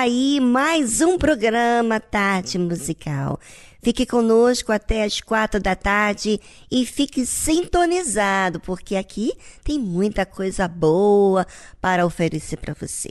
Aí mais um programa Tarde Musical. Fique conosco até as quatro da tarde e fique sintonizado, porque aqui tem muita coisa boa para oferecer para você.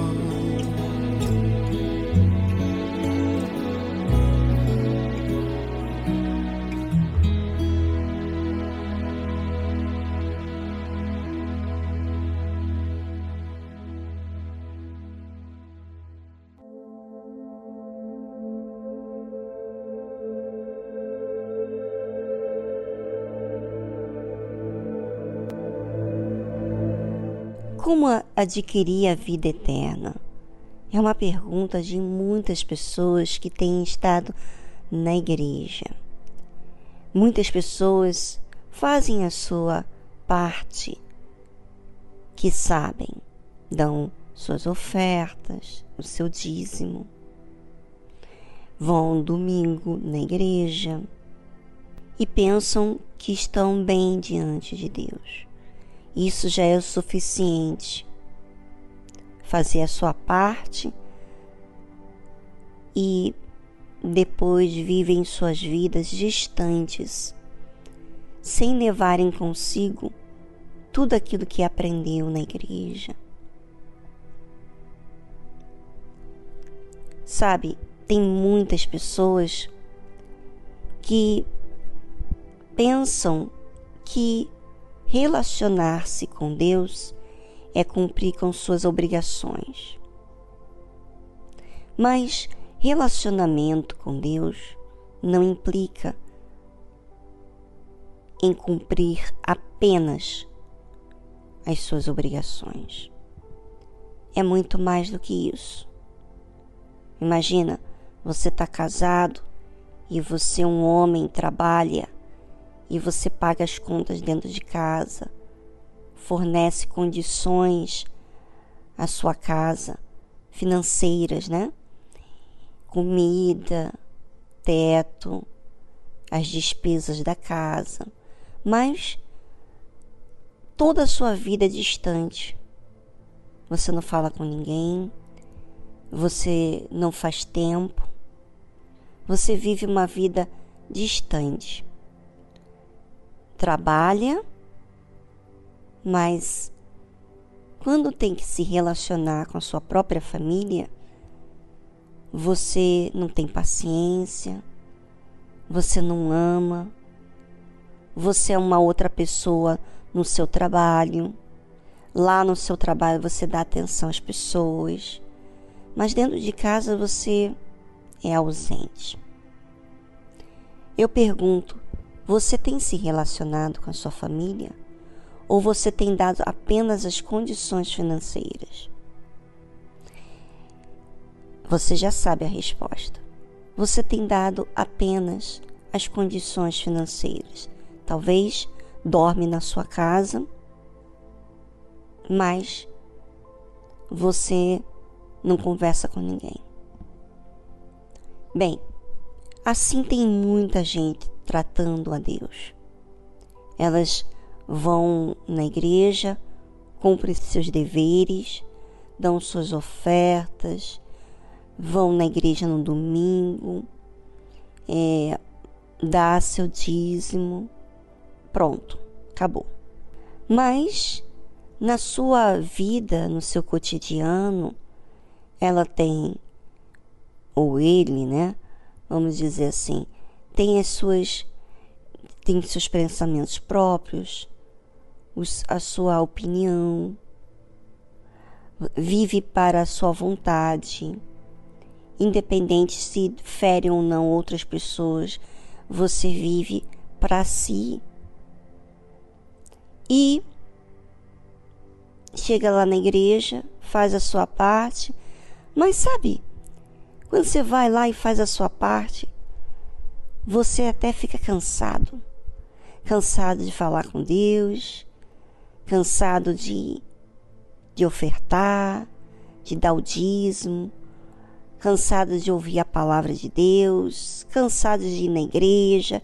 Como adquirir a vida eterna? É uma pergunta de muitas pessoas que têm estado na igreja. Muitas pessoas fazem a sua parte que sabem, dão suas ofertas, o seu dízimo, vão domingo na igreja e pensam que estão bem diante de Deus. Isso já é o suficiente. Fazer a sua parte e depois vivem suas vidas distantes, sem levarem consigo tudo aquilo que aprendeu na igreja. Sabe, tem muitas pessoas que pensam que relacionar-se com Deus é cumprir com suas obrigações. Mas relacionamento com Deus não implica em cumprir apenas as suas obrigações. É muito mais do que isso. Imagina, você está casado e você, um homem, trabalha e você paga as contas dentro de casa, fornece condições à sua casa financeiras, né? comida, teto, as despesas da casa, mas toda a sua vida é distante. Você não fala com ninguém, você não faz tempo, você vive uma vida distante. Trabalha, mas quando tem que se relacionar com a sua própria família, você não tem paciência, você não ama, você é uma outra pessoa no seu trabalho. Lá no seu trabalho você dá atenção às pessoas, mas dentro de casa você é ausente. Eu pergunto: você tem se relacionado com a sua família? Ou você tem dado apenas as condições financeiras? Você já sabe a resposta. Você tem dado apenas as condições financeiras. Talvez dorme na sua casa, mas você não conversa com ninguém. Bem, assim tem muita gente tratando a Deus. Elas vão na igreja, cumprem seus deveres, dão suas ofertas, vão na igreja no domingo, é, dá seu dízimo, pronto, acabou. Mas na sua vida, no seu cotidiano, ela tem, ou ele, né? Vamos dizer assim, tem as suas, tem seus pensamentos próprios, os, a sua opinião, vive para a sua vontade independente se fere ou não outras pessoas, você vive para si. E chega lá na igreja, faz a sua parte, mas sabe, quando você vai lá e faz a sua parte, você até fica cansado. Cansado de falar com Deus, cansado de, de ofertar, de dar o dízimo, cansado de ouvir a palavra de Deus, cansado de ir na igreja,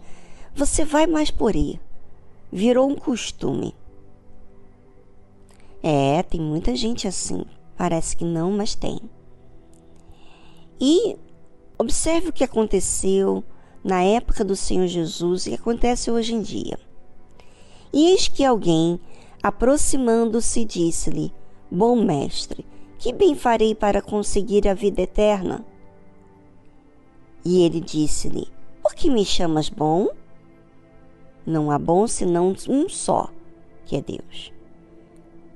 você vai mais por ir. Virou um costume. É, tem muita gente assim. Parece que não, mas tem. E observe o que aconteceu na época do Senhor Jesus e acontece hoje em dia. E eis que alguém, aproximando-se, disse-lhe: Bom mestre, que bem farei para conseguir a vida eterna? E ele disse-lhe: Por que me chamas bom? Não há bom senão um só, que é Deus.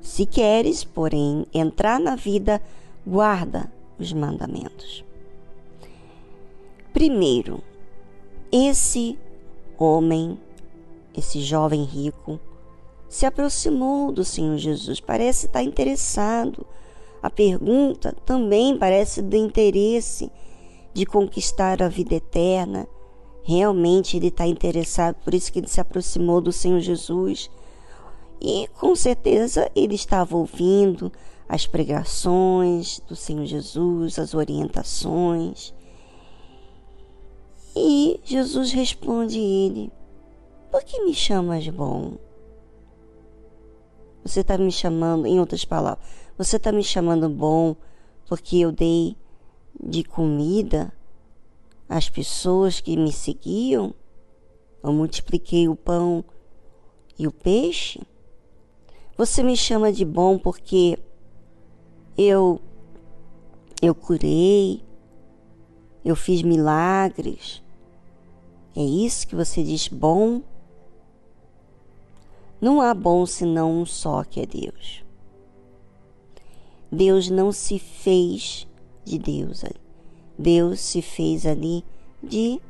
Se queres, porém, entrar na vida, guarda os mandamentos. Primeiro, esse homem, esse jovem rico, se aproximou do Senhor Jesus, parece estar interessado. A pergunta também parece de interesse de conquistar a vida eterna. Realmente ele está interessado, por isso que ele se aproximou do Senhor Jesus. E com certeza ele estava ouvindo as pregações do Senhor Jesus, as orientações. E Jesus responde a ele: Por que me chamas bom? Você está me chamando, em outras palavras, você está me chamando bom porque eu dei de comida às pessoas que me seguiam? Eu multipliquei o pão e o peixe? Você me chama de bom porque eu eu curei, eu fiz milagres. É isso que você diz bom? Não há bom senão um só que é Deus. Deus não se fez de Deus. Deus se fez ali de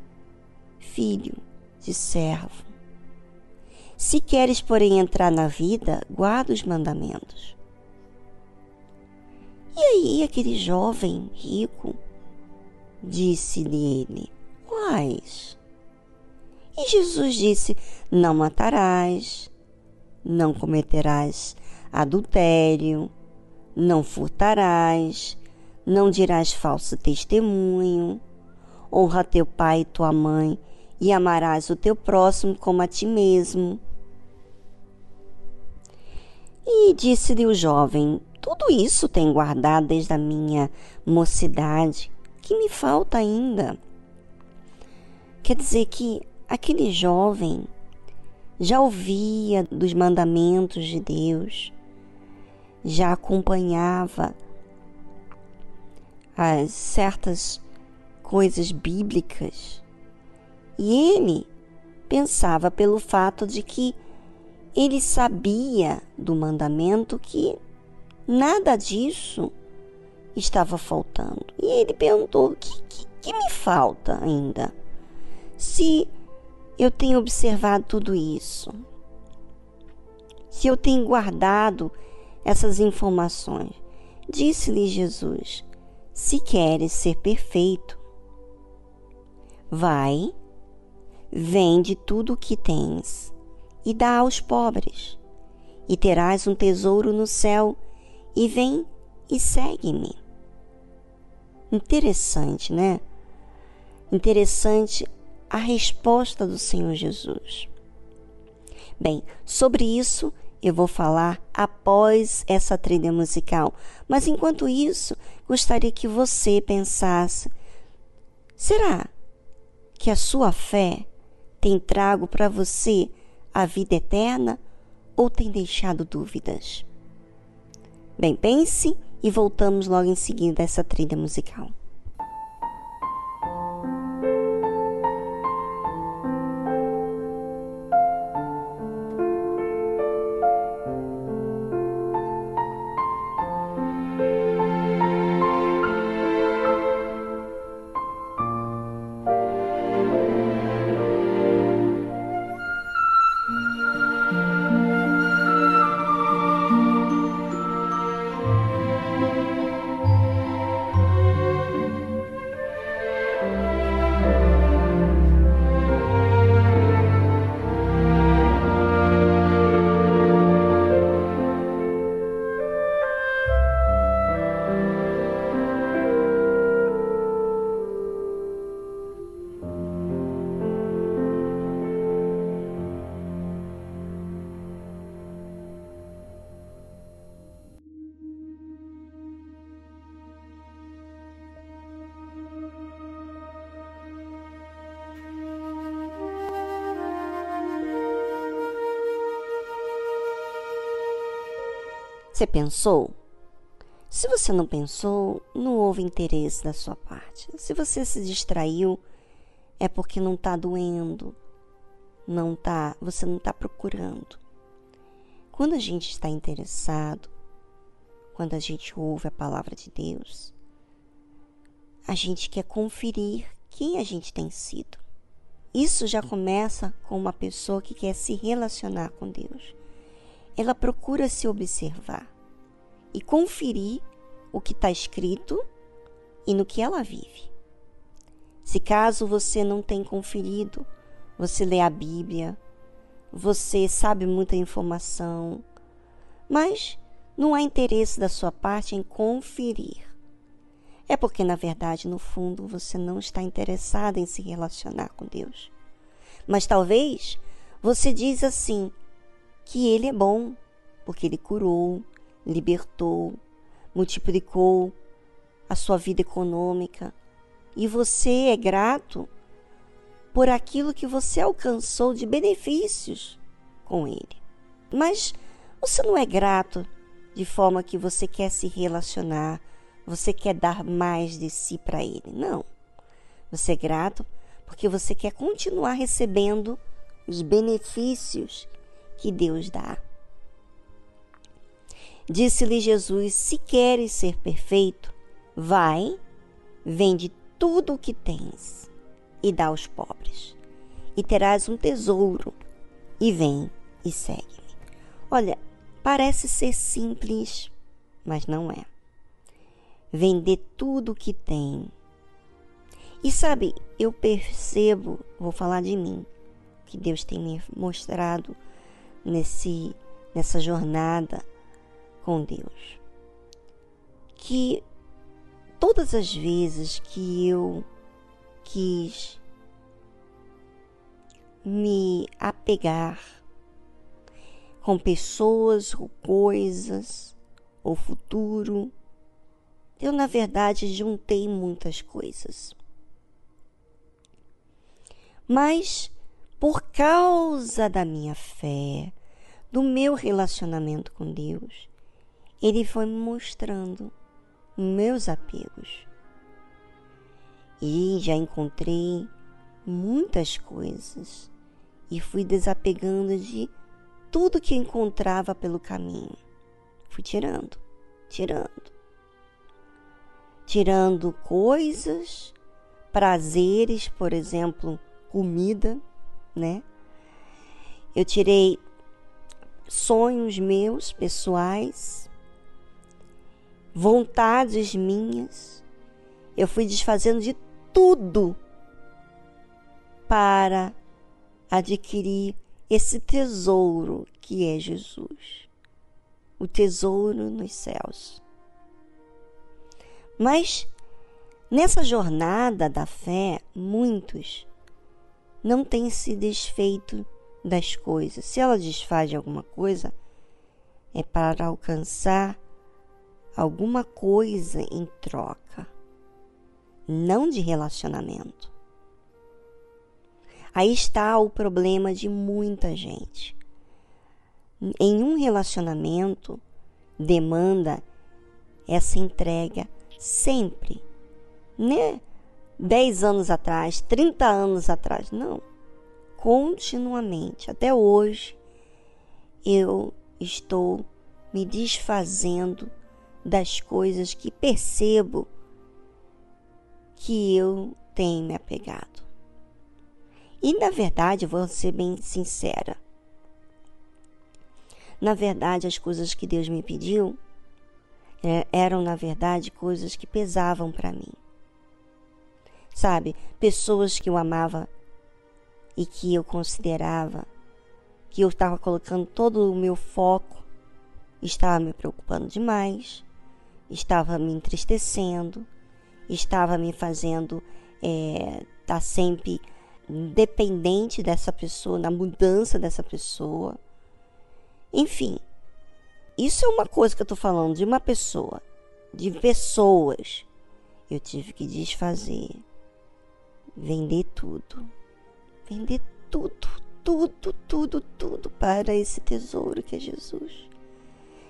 filho, de servo. Se queres, porém, entrar na vida, guarda os mandamentos. E aí, aquele jovem rico disse-lhe Quais? E Jesus disse: Não matarás, não cometerás adultério, não furtarás, não dirás falso testemunho, honra teu pai e tua mãe, e amarás o teu próximo como a ti mesmo. E disse-lhe o jovem: Tudo isso tenho guardado desde a minha mocidade, que me falta ainda. Quer dizer que aquele jovem já ouvia dos mandamentos de Deus, já acompanhava as certas coisas bíblicas. E ele pensava pelo fato de que ele sabia do mandamento que nada disso estava faltando. E ele perguntou: o que, que, que me falta ainda? Se eu tenho observado tudo isso, se eu tenho guardado essas informações, disse-lhe Jesus: se queres ser perfeito, vai, vende tudo o que tens e dá aos pobres, e terás um tesouro no céu, e vem e segue-me. Interessante, né? Interessante a resposta do Senhor Jesus. Bem, sobre isso eu vou falar após essa trilha musical, mas enquanto isso, gostaria que você pensasse: será que a sua fé tem trago para você a vida eterna ou tem deixado dúvidas? Bem, pense e voltamos logo em seguida a essa trilha musical. Você pensou? Se você não pensou, não houve interesse da sua parte. Se você se distraiu, é porque não está doendo, não tá, você não está procurando. Quando a gente está interessado, quando a gente ouve a palavra de Deus, a gente quer conferir quem a gente tem sido. Isso já começa com uma pessoa que quer se relacionar com Deus. ela procura se observar e conferir o que está escrito e no que ela vive. Se caso você não tem conferido, você lê a Bíblia, você sabe muita informação, mas não há interesse da sua parte em conferir. É porque, na verdade, no fundo, você não está interessado em se relacionar com Deus. Mas talvez você diz assim que ele é bom, porque ele curou, libertou, multiplicou a sua vida econômica e você é grato por aquilo que você alcançou de benefícios com ele. Mas você não é grato de forma que você quer se relacionar, você quer dar mais de si para ele. Não. Você é grato porque você quer continuar recebendo os benefícios que Deus dá. Disse-lhe Jesus: Se queres ser perfeito, vai, vende tudo o que tens e dá aos pobres, e terás um tesouro, e vem e segue-me. Olha, parece ser simples, mas não é. Vender tudo o que tem. E sabe, eu percebo, vou falar de mim, que Deus tem me mostrado nesse nessa jornada com Deus. Que todas as vezes que eu quis me apegar com pessoas ou coisas ou futuro, eu na verdade juntei muitas coisas. Mas por causa da minha fé, do meu relacionamento com Deus, Ele foi me mostrando meus apegos. E já encontrei muitas coisas e fui desapegando de tudo que encontrava pelo caminho. Fui tirando, tirando. Tirando coisas, prazeres, por exemplo, comida, né? Eu tirei sonhos meus pessoais, vontades minhas. Eu fui desfazendo de tudo para adquirir esse tesouro que é Jesus, o tesouro nos céus. Mas nessa jornada da fé, muitos não têm se desfeito das coisas. Se ela desfaz de alguma coisa, é para alcançar alguma coisa em troca, não de relacionamento. Aí está o problema de muita gente. Em um relacionamento, demanda essa entrega sempre, né? 10 anos atrás, 30 anos atrás, não. Continuamente, até hoje, eu estou me desfazendo das coisas que percebo que eu tenho me apegado. E na verdade, vou ser bem sincera. Na verdade, as coisas que Deus me pediu é, eram, na verdade, coisas que pesavam para mim. Sabe, pessoas que eu amava e que eu considerava que eu estava colocando todo o meu foco, estava me preocupando demais, estava me entristecendo, estava me fazendo estar é, tá sempre dependente dessa pessoa, na mudança dessa pessoa. Enfim, isso é uma coisa que eu estou falando de uma pessoa, de pessoas. Eu tive que desfazer, vender tudo, vender tudo, tudo, tudo, tudo para esse tesouro que é Jesus.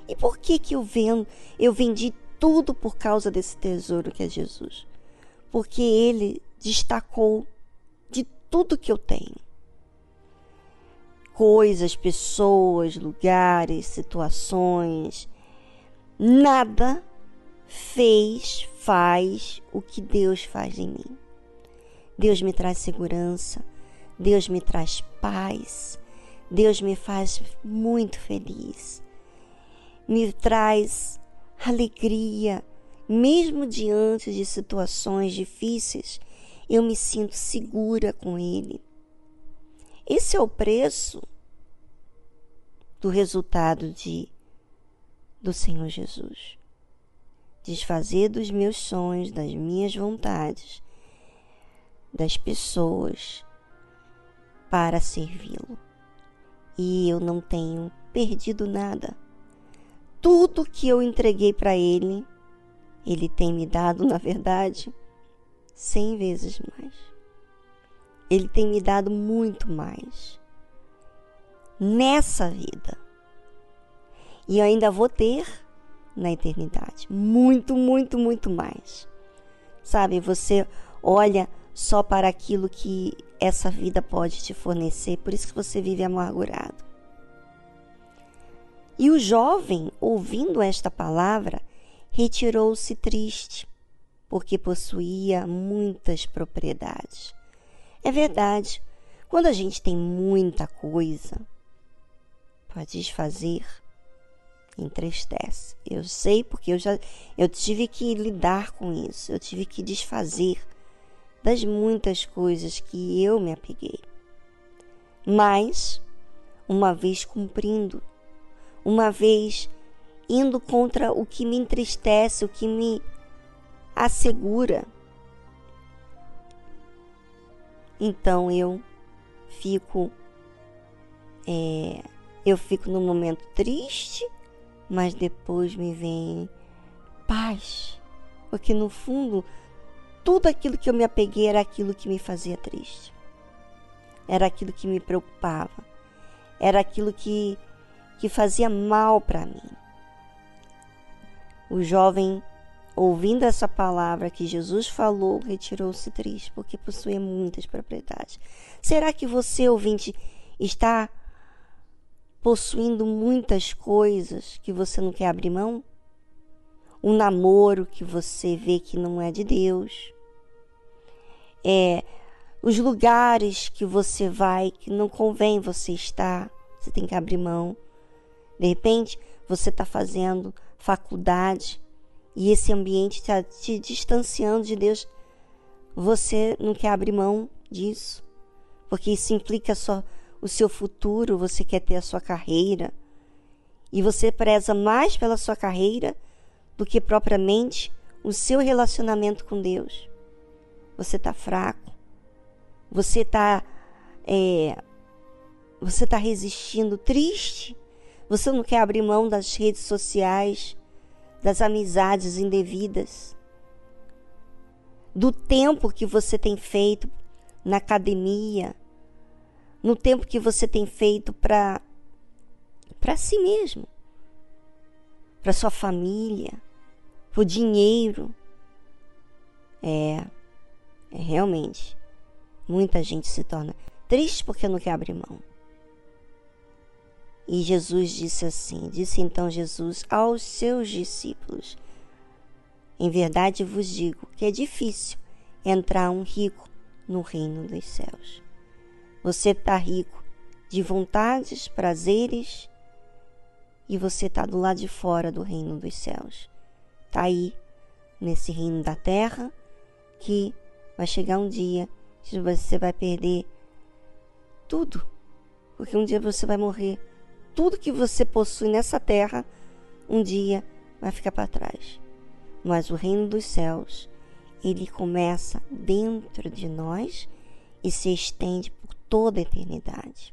E por que que eu vendo, eu vendi tudo por causa desse tesouro que é Jesus? Porque ele destacou de tudo que eu tenho. Coisas, pessoas, lugares, situações, nada fez, faz o que Deus faz em mim. Deus me traz segurança, Deus me traz paz, Deus me faz muito feliz, me traz alegria, mesmo diante de situações difíceis, eu me sinto segura com Ele. Esse é o preço do resultado de do Senhor Jesus. Desfazer dos meus sonhos, das minhas vontades, das pessoas para servi-lo. E eu não tenho perdido nada. Tudo que eu entreguei para ele, ele tem me dado, na verdade, cem vezes mais. Ele tem me dado muito mais nessa vida. E eu ainda vou ter na eternidade. Muito, muito, muito mais. Sabe, você olha só para aquilo que essa vida pode te fornecer, por isso que você vive amargurado. E o jovem, ouvindo esta palavra, retirou-se triste, porque possuía muitas propriedades. É verdade, quando a gente tem muita coisa para desfazer, entristece. Eu sei porque eu já eu tive que lidar com isso, eu tive que desfazer das muitas coisas que eu me apeguei. Mas uma vez cumprindo, uma vez indo contra o que me entristece, o que me assegura, então eu fico é, eu fico no momento triste mas depois me vem paz, porque no fundo tudo aquilo que eu me apeguei era aquilo que me fazia triste, era aquilo que me preocupava, era aquilo que, que fazia mal para mim. O jovem, ouvindo essa palavra que Jesus falou, retirou-se triste, porque possuía muitas propriedades. Será que você, ouvinte, está possuindo muitas coisas que você não quer abrir mão? Um namoro que você vê que não é de Deus. É os lugares que você vai que não convém você estar, você tem que abrir mão. De repente, você está fazendo faculdade e esse ambiente está te distanciando de Deus. Você não quer abrir mão disso, porque isso implica só o seu futuro, você quer ter a sua carreira, e você preza mais pela sua carreira do que propriamente o seu relacionamento com Deus. Você está fraco, você está é, você está resistindo, triste, você não quer abrir mão das redes sociais, das amizades indevidas, do tempo que você tem feito na academia, no tempo que você tem feito para para si mesmo, para sua família, para o dinheiro. É, é realmente muita gente se torna triste porque não quer abrir mão. E Jesus disse assim: Disse então Jesus aos seus discípulos: Em verdade vos digo que é difícil entrar um rico no reino dos céus. Você está rico de vontades, prazeres, e você está do lado de fora do reino dos céus. Está aí, nesse reino da terra, que vai chegar um dia que você vai perder tudo. Porque um dia você vai morrer. Tudo que você possui nessa terra, um dia vai ficar para trás. Mas o reino dos céus, ele começa dentro de nós e se estende por toda a eternidade.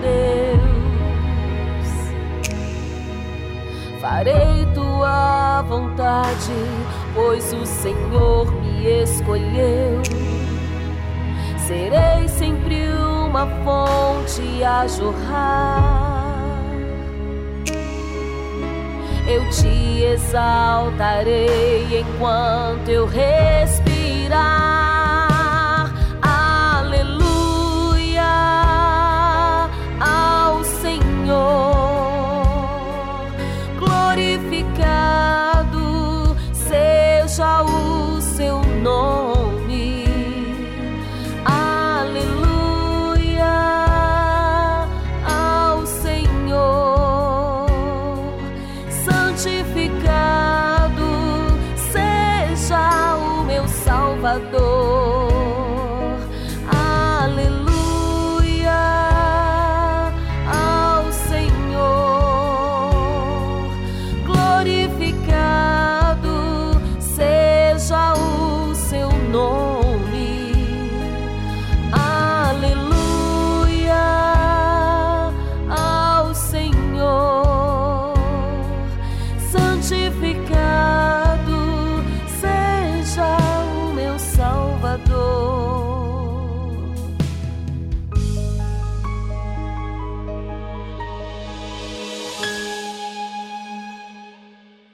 Deus. farei tua vontade, pois o Senhor me escolheu. Serei sempre uma fonte a jorrar. Eu te exaltarei enquanto eu respirar.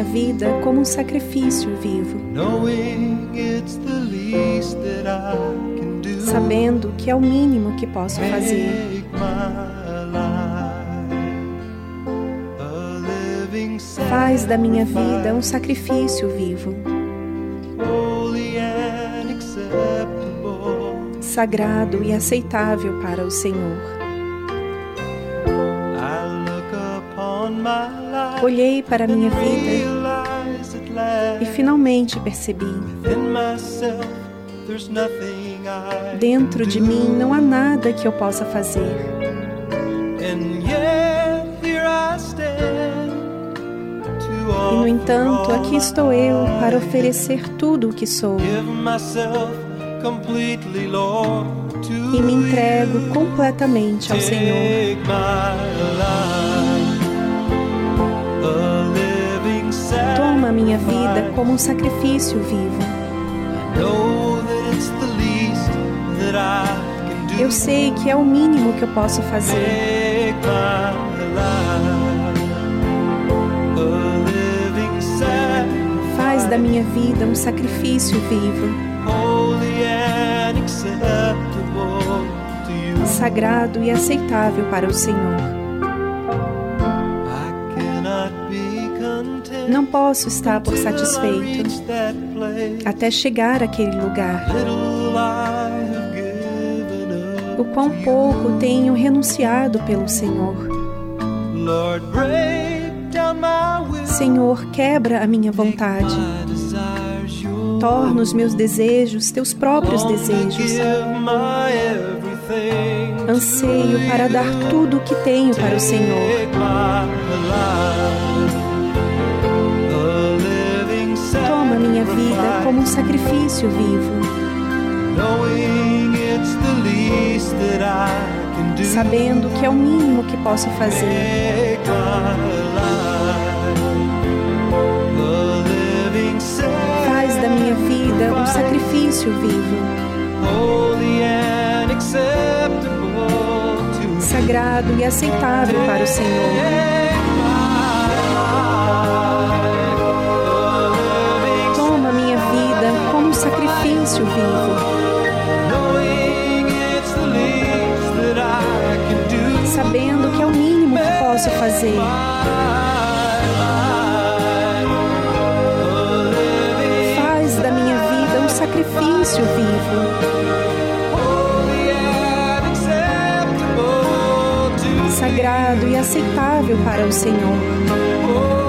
Minha vida como um sacrifício vivo, sabendo que é o mínimo que posso fazer. Faz da minha vida um sacrifício vivo, sagrado e aceitável para o Senhor. Olhei para a minha vida e finalmente percebi: dentro de mim não há nada que eu possa fazer. E no entanto, aqui estou eu para oferecer tudo o que sou e me entrego completamente ao Senhor. A minha vida como um sacrifício vivo. Eu sei que é o mínimo que eu posso fazer. Faz da minha vida um sacrifício vivo, sagrado e aceitável para o Senhor. Não posso estar por satisfeito até chegar àquele lugar. O quão pouco tenho renunciado pelo Senhor. Senhor, quebra a minha vontade. Torna os meus desejos teus próprios desejos. Anseio para dar tudo o que tenho para o Senhor. Vida como um sacrifício vivo, sabendo que é o mínimo que posso fazer. Faz da minha vida um sacrifício vivo, sagrado e aceitável para o Senhor. Como um sacrifício vivo, sabendo que é o mínimo que posso fazer. Faz da minha vida um sacrifício vivo, sagrado e aceitável para o Senhor.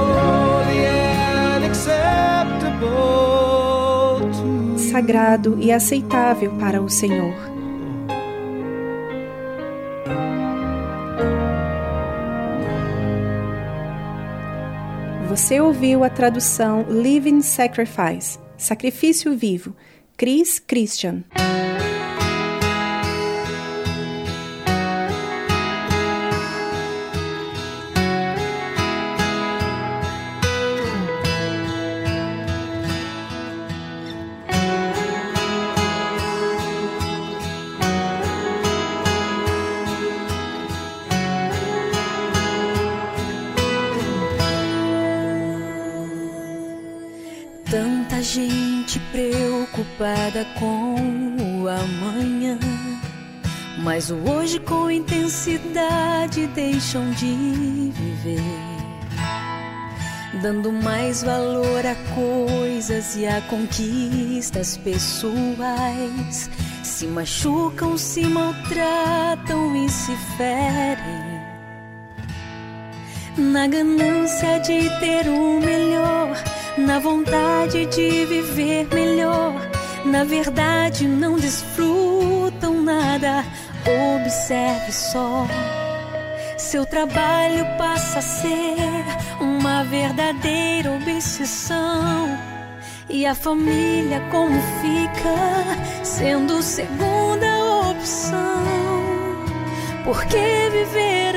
Sagrado e aceitável para o Senhor. Você ouviu a tradução Living Sacrifice, Sacrifício Vivo, Chris Christian. Preocupada com o amanhã, mas o hoje com intensidade deixam de viver, dando mais valor a coisas e a conquistas pessoais. Se machucam, se maltratam e se ferem na ganância de ter o melhor, na vontade de viver melhor. Na verdade, não desfrutam nada. Observe só. Seu trabalho passa a ser uma verdadeira obsessão. E a família como fica sendo segunda opção? Por que viver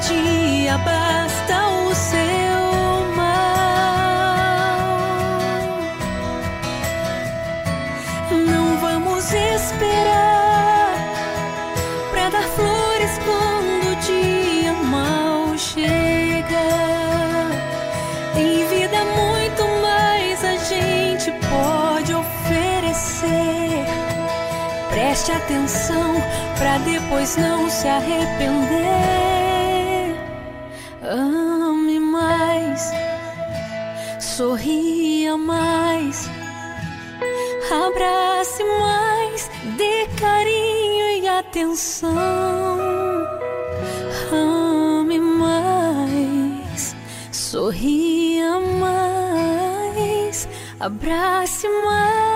dia basta o seu mal. Não vamos esperar para dar flores quando o dia mal chega. Em vida, muito mais a gente pode oferecer. Preste atenção para depois não se arrepender. Sorria mais, abrace mais, dê carinho e atenção. Ame mais, sorria mais, abrace mais.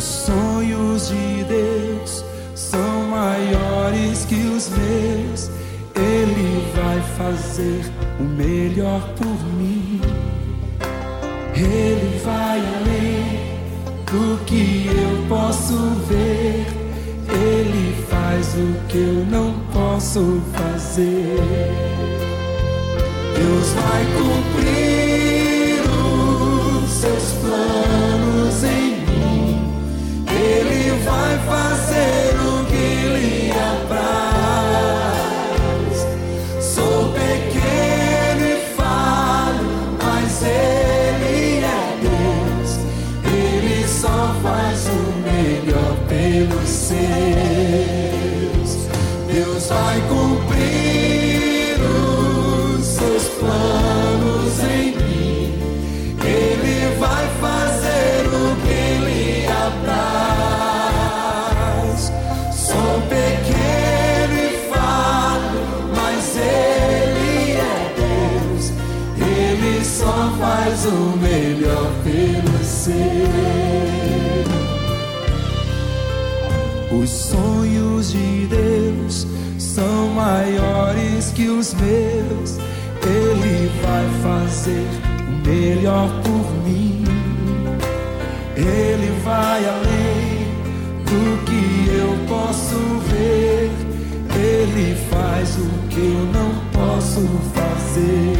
Os sonhos de Deus são maiores que os meus. Ele vai fazer o melhor por mim. Ele vai além do que eu posso ver. Ele faz o que eu não posso fazer. sonhos de Deus são maiores que os meus. Ele vai fazer o melhor por mim. Ele vai além do que eu posso ver. Ele faz o que eu não posso fazer.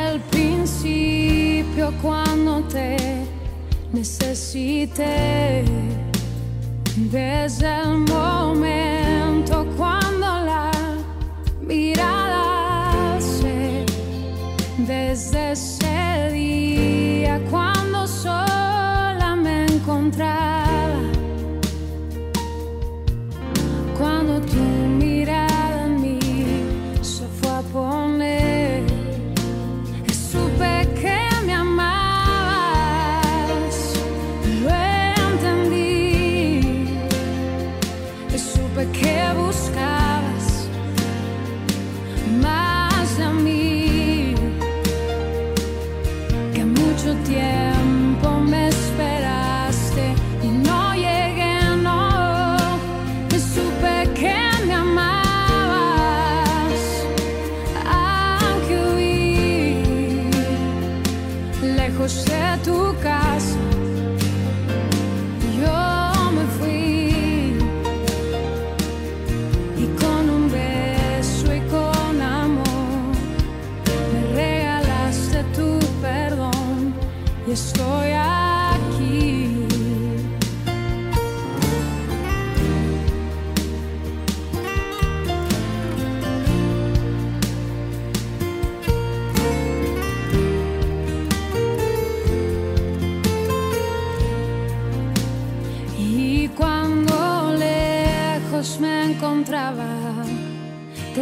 Desde el principio cuando te necesité, desde el momento cuando la mirada se, desde ese día cuando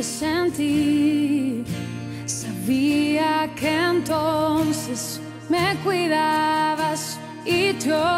sentí. Sabía que entonces me cuidabas y yo.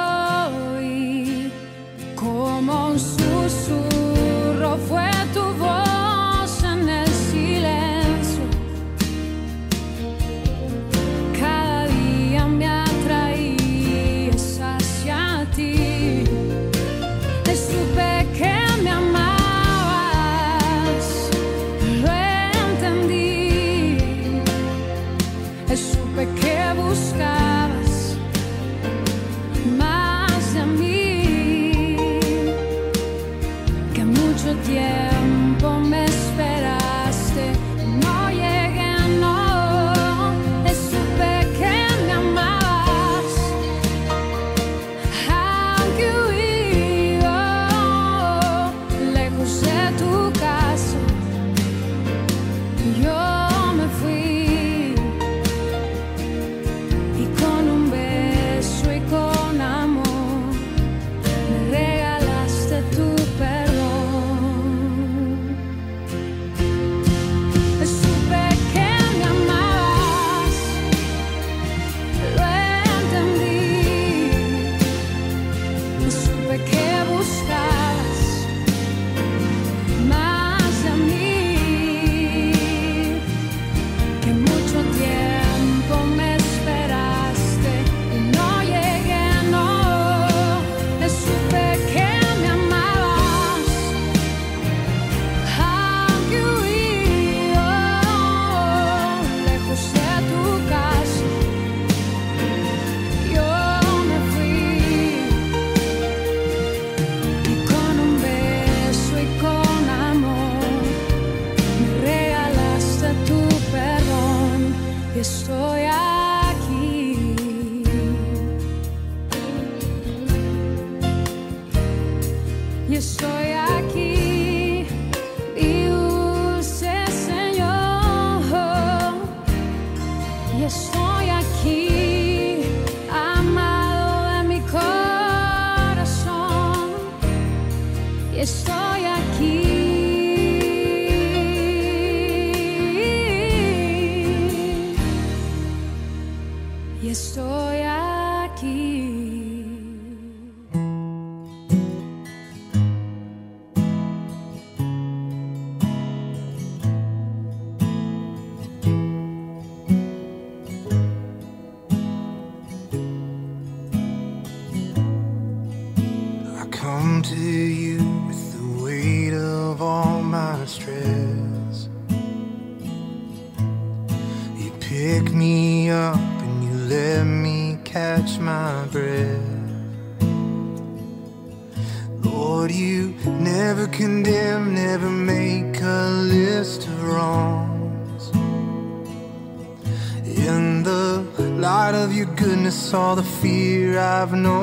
I've known.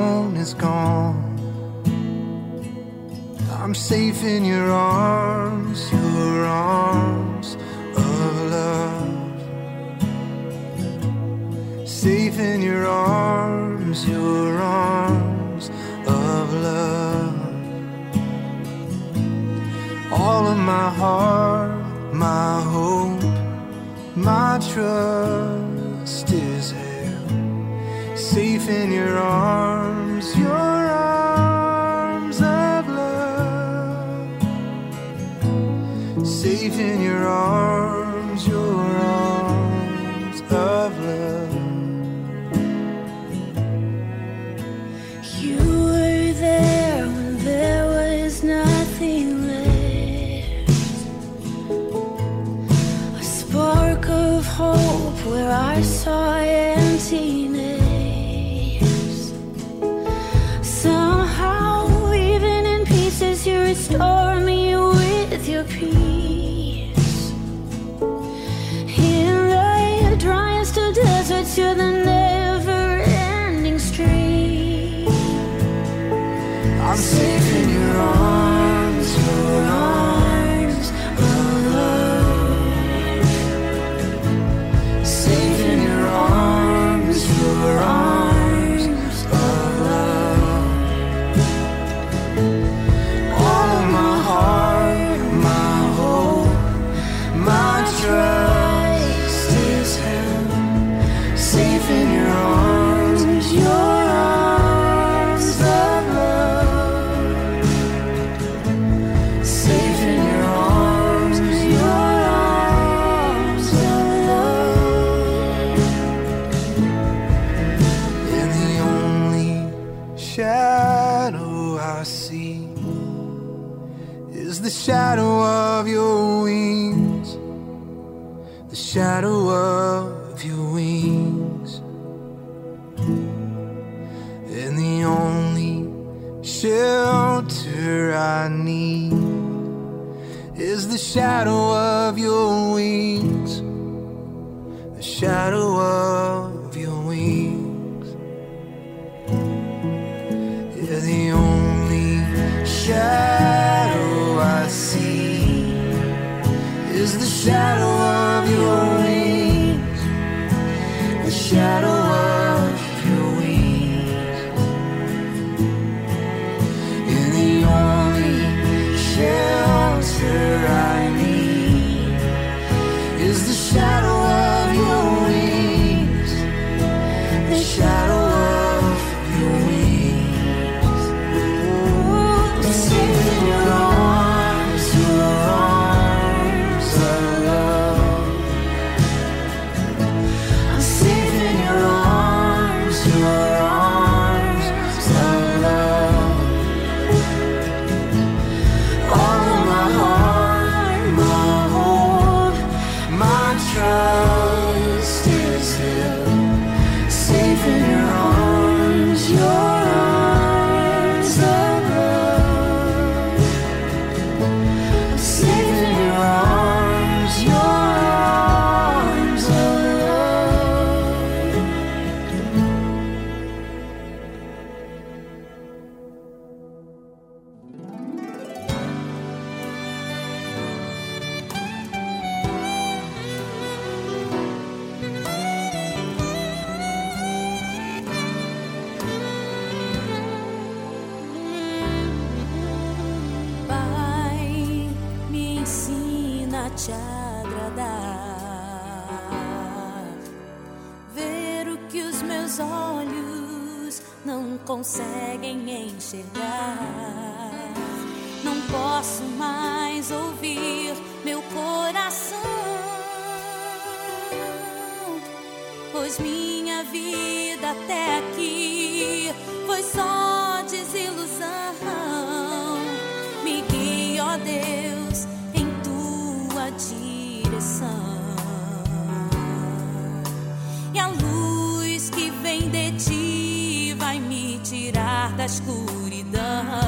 Pois minha vida até aqui foi só desilusão. Me guia, ó Deus, em tua direção. E a luz que vem de ti vai me tirar da escuridão.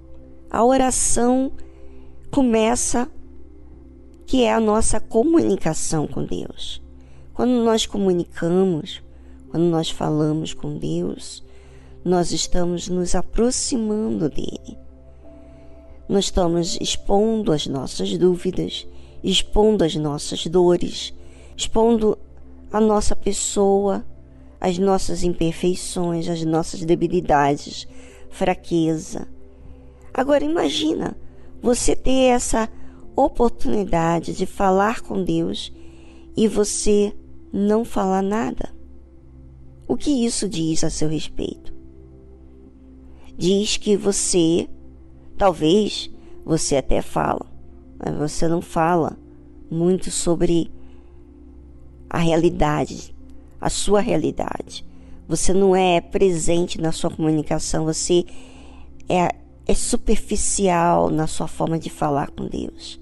A oração começa que é a nossa comunicação com Deus. Quando nós comunicamos, quando nós falamos com Deus, nós estamos nos aproximando dele. Nós estamos expondo as nossas dúvidas, expondo as nossas dores, expondo a nossa pessoa, as nossas imperfeições, as nossas debilidades, fraqueza. Agora imagina você ter essa oportunidade de falar com Deus e você não falar nada. O que isso diz a seu respeito? Diz que você, talvez você até fala, mas você não fala muito sobre a realidade a sua realidade. Você não é presente na sua comunicação, você é, é superficial na sua forma de falar com Deus.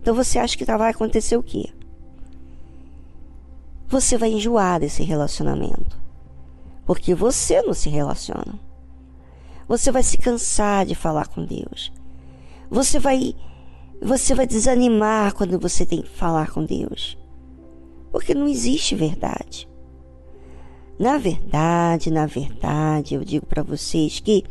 Então você acha que vai acontecer o quê? Você vai enjoar desse relacionamento. Porque você não se relaciona. Você vai se cansar de falar com Deus. Você vai você vai desanimar quando você tem que falar com Deus. Porque não existe verdade. Na verdade, na verdade, eu digo para vocês que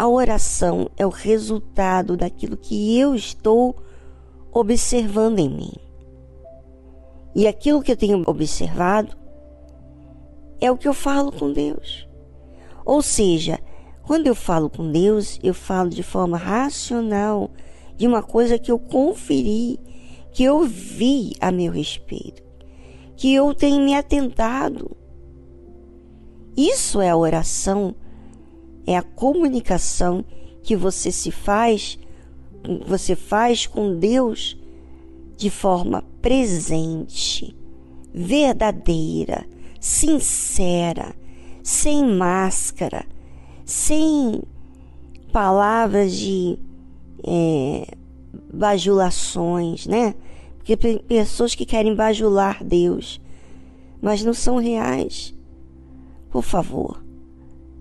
a oração é o resultado daquilo que eu estou observando em mim. E aquilo que eu tenho observado é o que eu falo com Deus. Ou seja, quando eu falo com Deus, eu falo de forma racional de uma coisa que eu conferi, que eu vi a meu respeito que eu tenho me atentado. Isso é a oração, é a comunicação que você se faz, você faz com Deus de forma presente, verdadeira, sincera, sem máscara, sem palavras de é, bajulações, né? Porque tem pessoas que querem bajular Deus, mas não são reais. Por favor,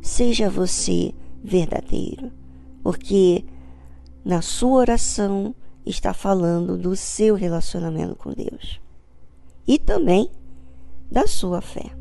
seja você verdadeiro, porque na sua oração está falando do seu relacionamento com Deus e também da sua fé.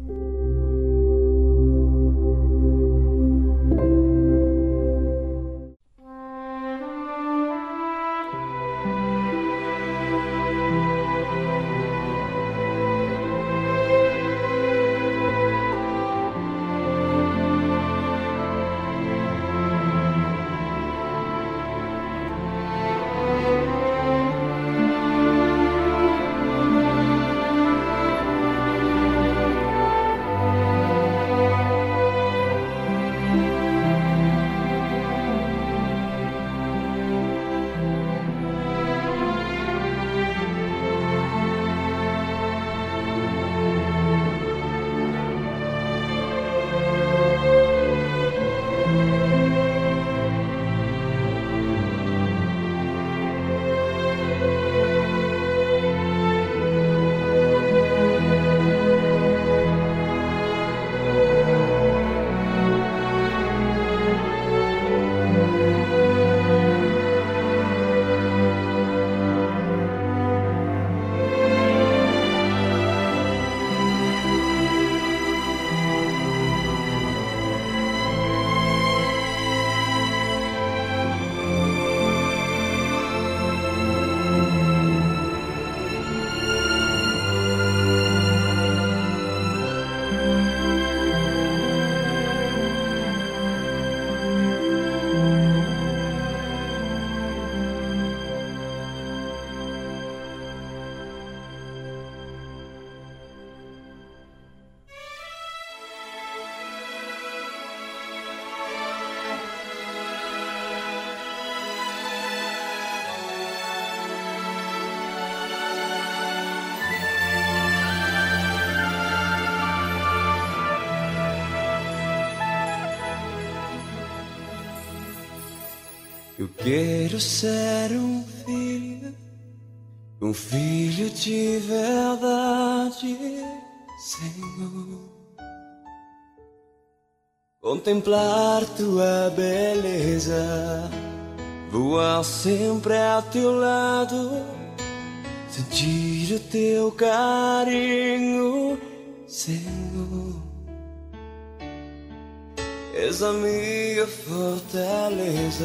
Quero ser um filho, um filho de verdade, Senhor. Contemplar tua beleza, voar sempre a teu lado, sentir o teu carinho, Senhor. És a minha fortaleza.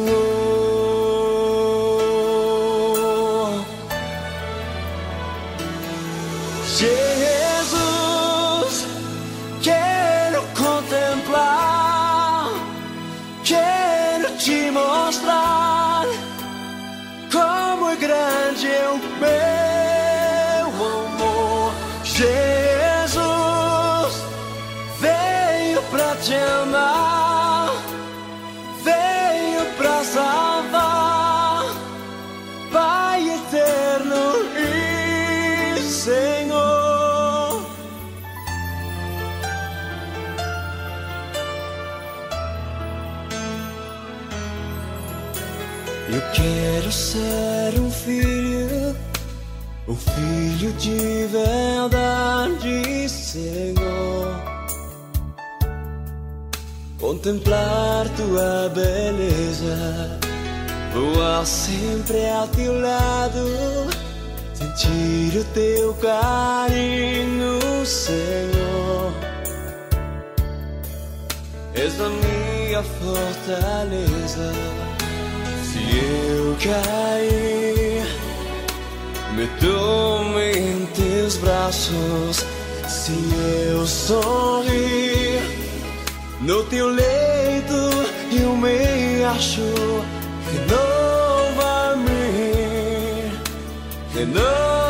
Contemplar tua beleza, voar sempre ao teu lado, sentir o teu carinho, Senhor. És a minha fortaleza. Se eu cair, me tome em teus braços. Se eu sorrir, no teu leito eu me acho. Renova-me, renova-me,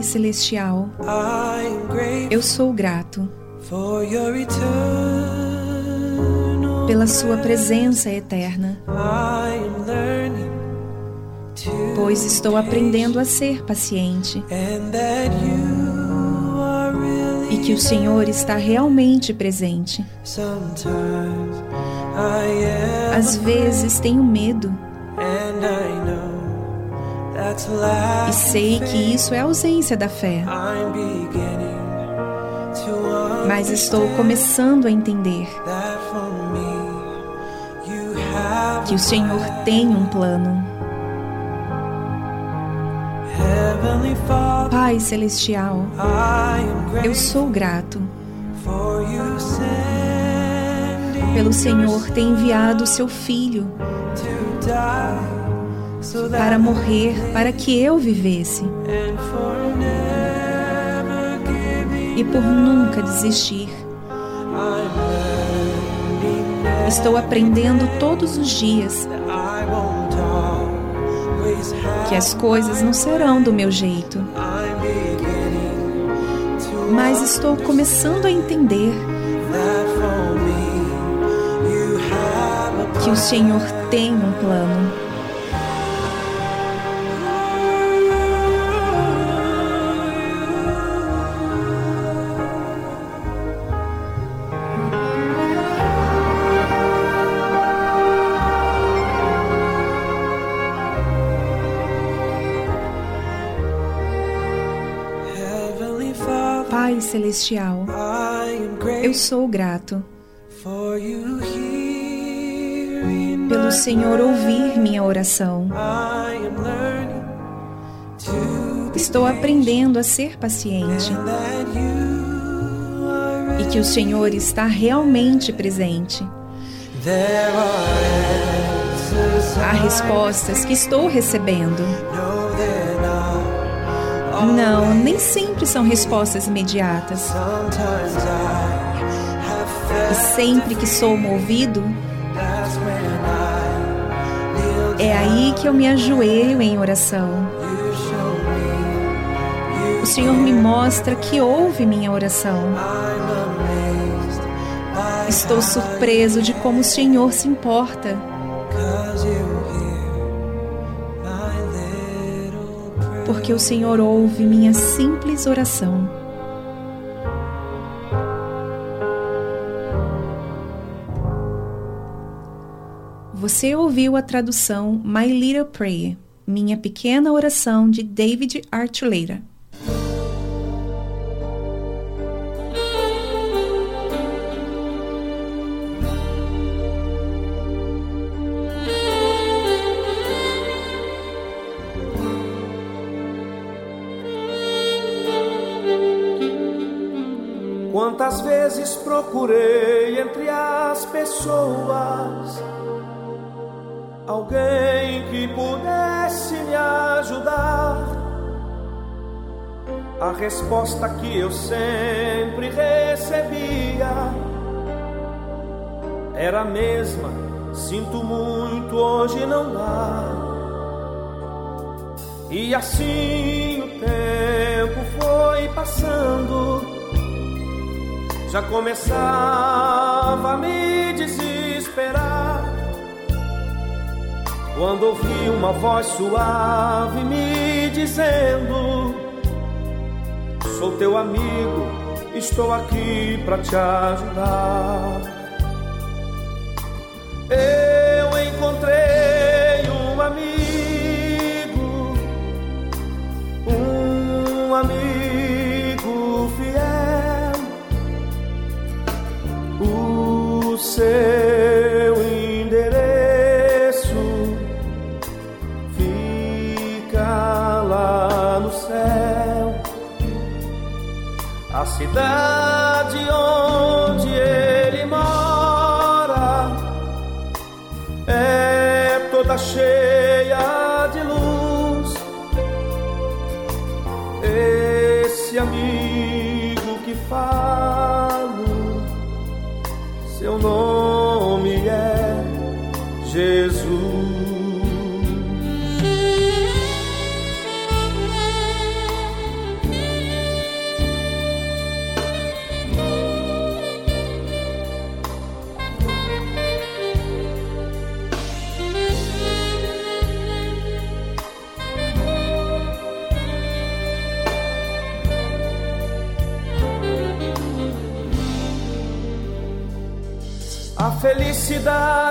Pai Celestial, eu sou grato pela Sua presença eterna, pois estou aprendendo a ser paciente e que o Senhor está realmente presente. Às vezes tenho medo sei que isso é ausência da fé, mas estou começando a entender que o Senhor tem um plano. Pai Celestial, eu sou grato pelo Senhor ter enviado o seu Filho para morrer para que eu vivesse e por nunca desistir. Estou aprendendo todos os dias que as coisas não serão do meu jeito, mas estou começando a entender que o Senhor tem um plano. Celestial, eu sou grato pelo Senhor ouvir minha oração. Estou aprendendo a ser paciente e que o Senhor está realmente presente. Há respostas que estou recebendo. Não, nem sempre são respostas imediatas. E sempre que sou movido, é aí que eu me ajoelho em oração. O Senhor me mostra que ouve minha oração. Estou surpreso de como o Senhor se importa, porque o Senhor ouve minha simples oração. Você ouviu a tradução My Little Prayer, Minha Pequena Oração de David Archuleta. Procurei entre as pessoas alguém que pudesse me ajudar. A resposta que eu sempre recebia era a mesma: sinto muito, hoje não dá. E assim o tempo foi passando já começava a me desesperar quando ouvi uma voz suave me dizendo: Sou teu amigo, estou aqui para te ajudar.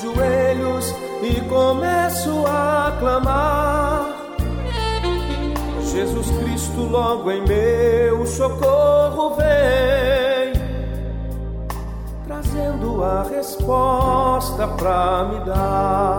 joelhos e começo a clamar. Jesus Cristo, logo em meu socorro vem, trazendo a resposta para me dar.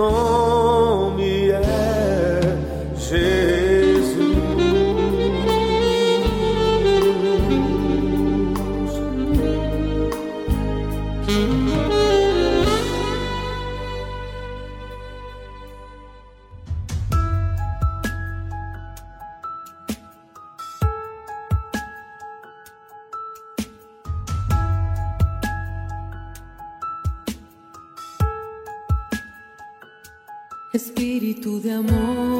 amor. Espíritu de amor.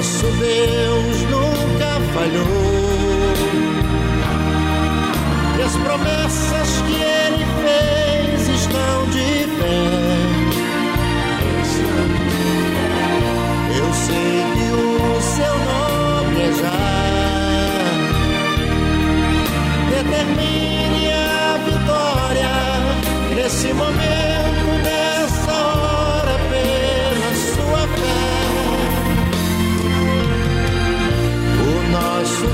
Nosso Deus nunca falhou. E as promessas que ele fez estão de pé. Eu sei que o seu nome é já. Determine a vitória nesse momento,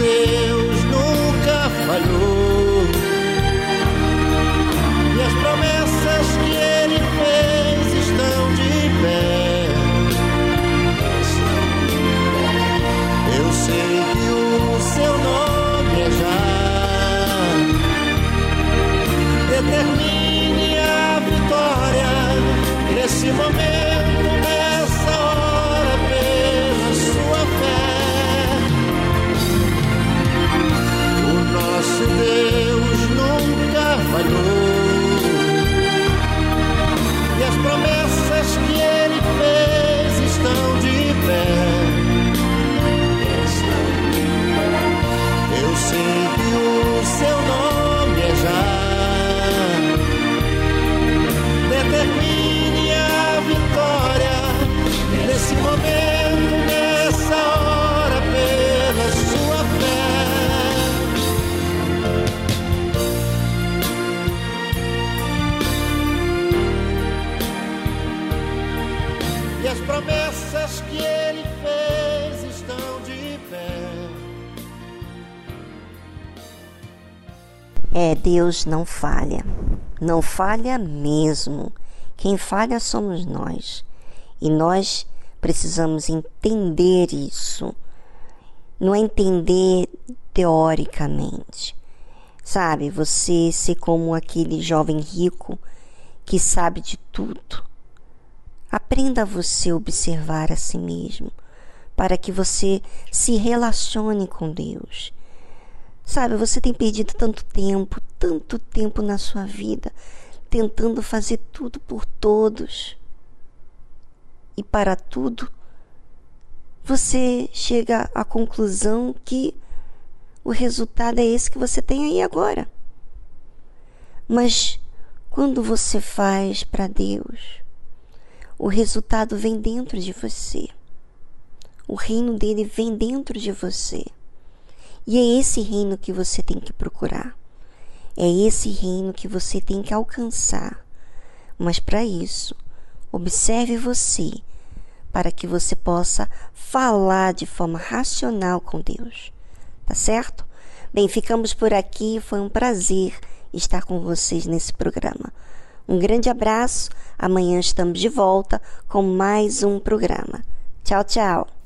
Deus nunca falhou. Deus não falha. Não falha mesmo. Quem falha somos nós. E nós precisamos entender isso. Não é entender teoricamente. Sabe, você ser como aquele jovem rico que sabe de tudo. Aprenda a você observar a si mesmo, para que você se relacione com Deus. Sabe, você tem perdido tanto tempo, tanto tempo na sua vida, tentando fazer tudo por todos. E para tudo, você chega à conclusão que o resultado é esse que você tem aí agora. Mas quando você faz para Deus, o resultado vem dentro de você. O reino dele vem dentro de você. E é esse reino que você tem que procurar. É esse reino que você tem que alcançar. Mas para isso, observe você, para que você possa falar de forma racional com Deus. Tá certo? Bem, ficamos por aqui. Foi um prazer estar com vocês nesse programa. Um grande abraço. Amanhã estamos de volta com mais um programa. Tchau, tchau.